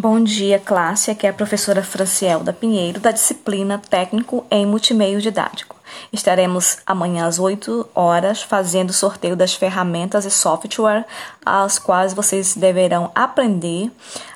Bom dia, classe. Aqui é a professora Francielda Pinheiro, da disciplina Técnico em Multimeio Didático. Estaremos amanhã às 8 horas fazendo sorteio das ferramentas e software às quais vocês deverão aprender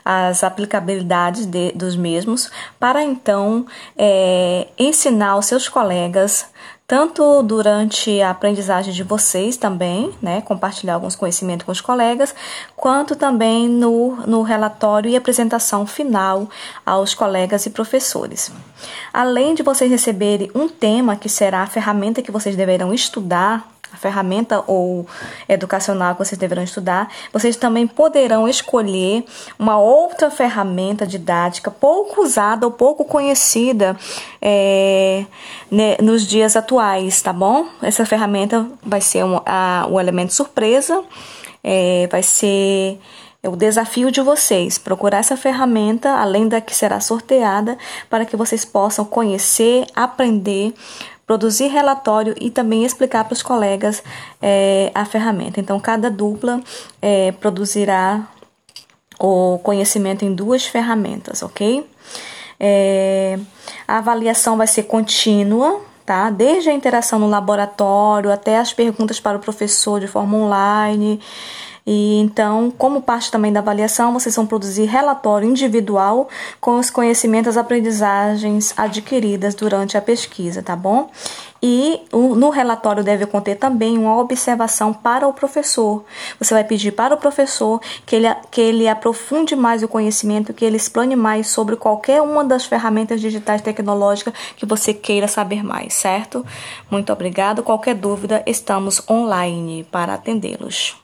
as aplicabilidades de, dos mesmos para então é, ensinar aos seus colegas tanto durante a aprendizagem de vocês também, né, compartilhar alguns conhecimentos com os colegas, quanto também no, no relatório e apresentação final aos colegas e professores. Além de vocês receberem um tema que será a ferramenta que vocês deverão estudar a ferramenta ou educacional que vocês deverão estudar, vocês também poderão escolher uma outra ferramenta didática pouco usada ou pouco conhecida é, né, nos dias atuais, tá bom? Essa ferramenta vai ser um, a, elemento surpresa, é, vai ser é o desafio de vocês procurar essa ferramenta, além da que será sorteada, para que vocês possam conhecer, aprender produzir relatório e também explicar para os colegas é, a ferramenta. Então, cada dupla é, produzirá o conhecimento em duas ferramentas, ok? É, a avaliação vai ser contínua, tá? Desde a interação no laboratório até as perguntas para o professor de forma online. E então, como parte também da avaliação, vocês vão produzir relatório individual com os conhecimentos e aprendizagens adquiridas durante a pesquisa, tá bom? E no relatório deve conter também uma observação para o professor. Você vai pedir para o professor que ele, que ele aprofunde mais o conhecimento, que ele explane mais sobre qualquer uma das ferramentas digitais tecnológicas que você queira saber mais, certo? Muito obrigado. Qualquer dúvida, estamos online para atendê-los.